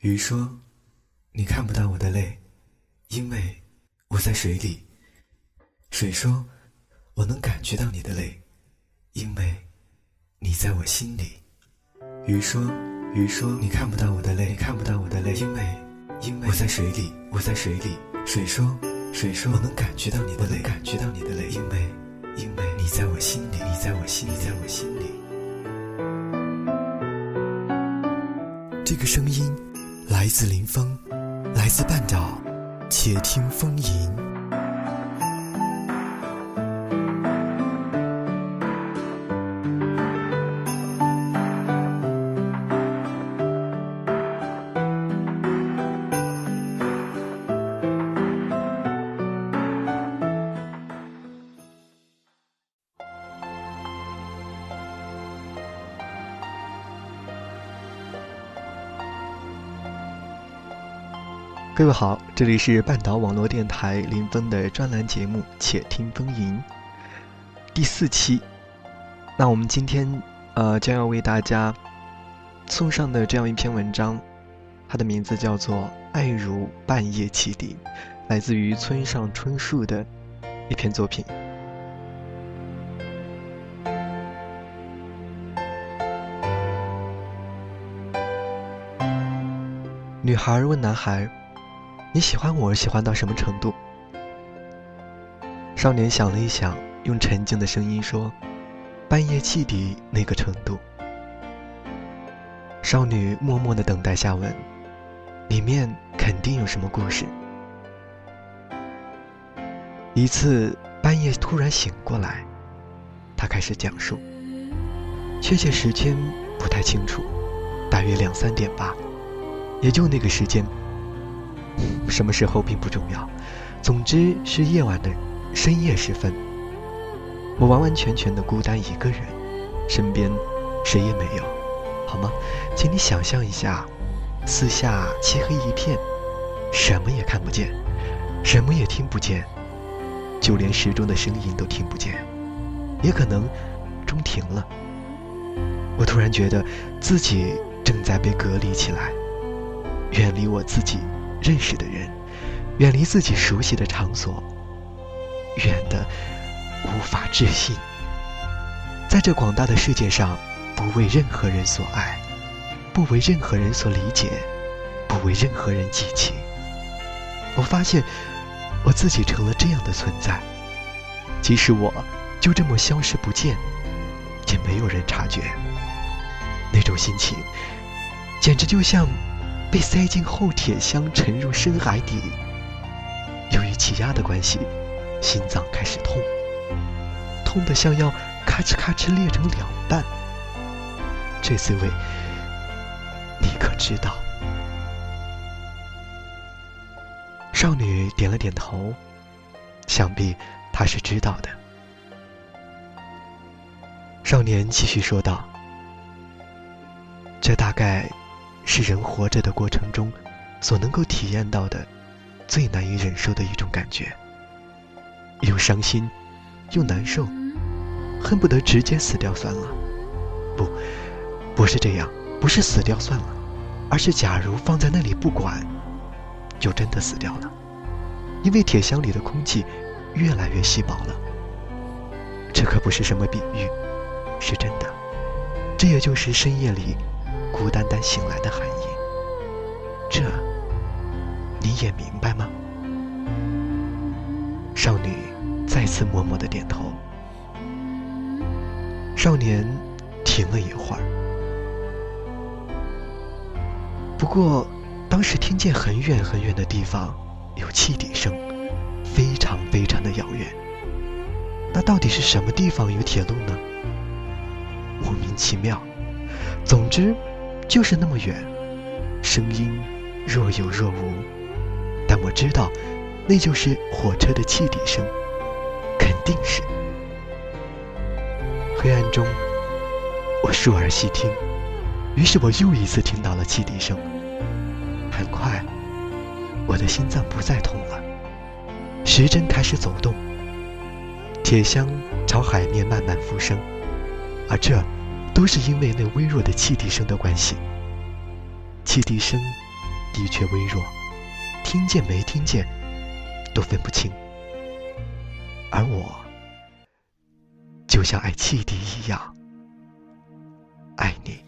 鱼说：“你看不到我的泪，因为我在水里。”水说：“我能感觉到你的泪，因为你在我心里。”鱼说：“鱼说你看不到我的泪，你看不到我的泪，因为因为我在水里，我在水里。”水说：“水说我能感觉到你的泪，感觉到你的泪，因为因为你在我心里，你在我心里，在我心里。”这个声音来自林峰，来自半岛，且听风吟。各位好，这里是半岛网络电台林峰的专栏节目《且听风吟》第四期。那我们今天呃将要为大家送上的这样一篇文章，它的名字叫做《爱如半夜汽笛》，来自于村上春树的一篇作品。女孩问男孩。你喜欢我喜欢到什么程度？少年想了一想，用沉静的声音说：“半夜汽笛那个程度。”少女默默的等待下文，里面肯定有什么故事。一次半夜突然醒过来，他开始讲述，确切时间不太清楚，大约两三点吧，也就那个时间。什么时候并不重要，总之是夜晚的深夜时分。我完完全全的孤单一个人，身边谁也没有，好吗？请你想象一下，四下漆黑一片，什么也看不见，什么也听不见，就连时钟的声音都听不见，也可能钟停了。我突然觉得自己正在被隔离起来，远离我自己。认识的人，远离自己熟悉的场所，远的无法置信。在这广大的世界上，不为任何人所爱，不为任何人所理解，不为任何人记起。我发现，我自己成了这样的存在，即使我就这么消失不见，也没有人察觉。那种心情，简直就像……被塞进厚铁箱，沉入深海底。由于气压的关系，心脏开始痛，痛得像要咔哧咔哧裂成两半。这滋味，你可知道？少女点了点头，想必她是知道的。少年继续说道：“这大概……”是人活着的过程中，所能够体验到的最难以忍受的一种感觉，又伤心，又难受，恨不得直接死掉算了。不，不是这样，不是死掉算了，而是假如放在那里不管，就真的死掉了，因为铁箱里的空气越来越稀薄了。这可不是什么比喻，是真的。这也就是深夜里。孤单单醒来的含义，这你也明白吗？少女再次默默的点头。少年停了一会儿，不过当时听见很远很远的地方有汽笛声，非常非常的遥远。那到底是什么地方有铁路呢？莫名其妙。总之。就是那么远，声音若有若无，但我知道，那就是火车的汽笛声，肯定是。黑暗中，我竖耳细听，于是我又一次听到了汽笛声。很快，我的心脏不再痛了，时针开始走动，铁箱朝海面慢慢浮升，而这。都是因为那微弱的汽笛声的关系。汽笛声的确微弱，听见没听见都分不清。而我，就像爱汽笛一样爱你。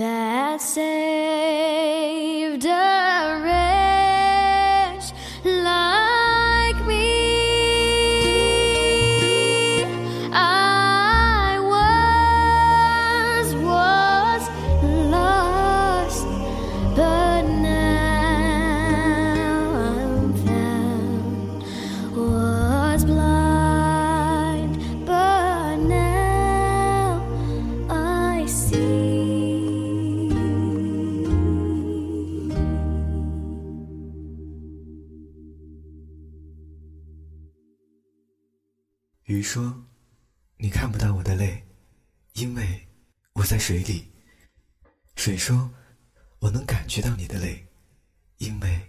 that say 鱼说：“你看不到我的泪，因为我在水里。”水说：“我能感觉到你的泪，因为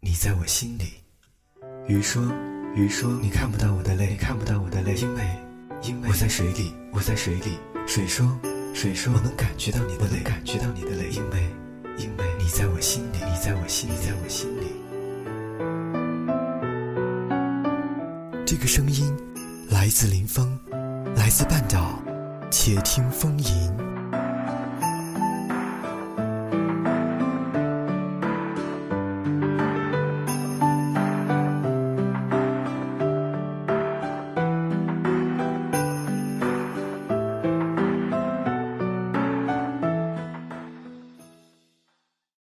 你在我心里。”鱼说：“鱼说你看不到我的泪，你看不到我的泪，因为因为我在水里，我在水里。”水说：“水说我能感觉到你的泪，感觉到你的泪，因为因为你在我心里，你在我心里，在我心里。”这个声音。来自林峰，来自半岛，且听风吟。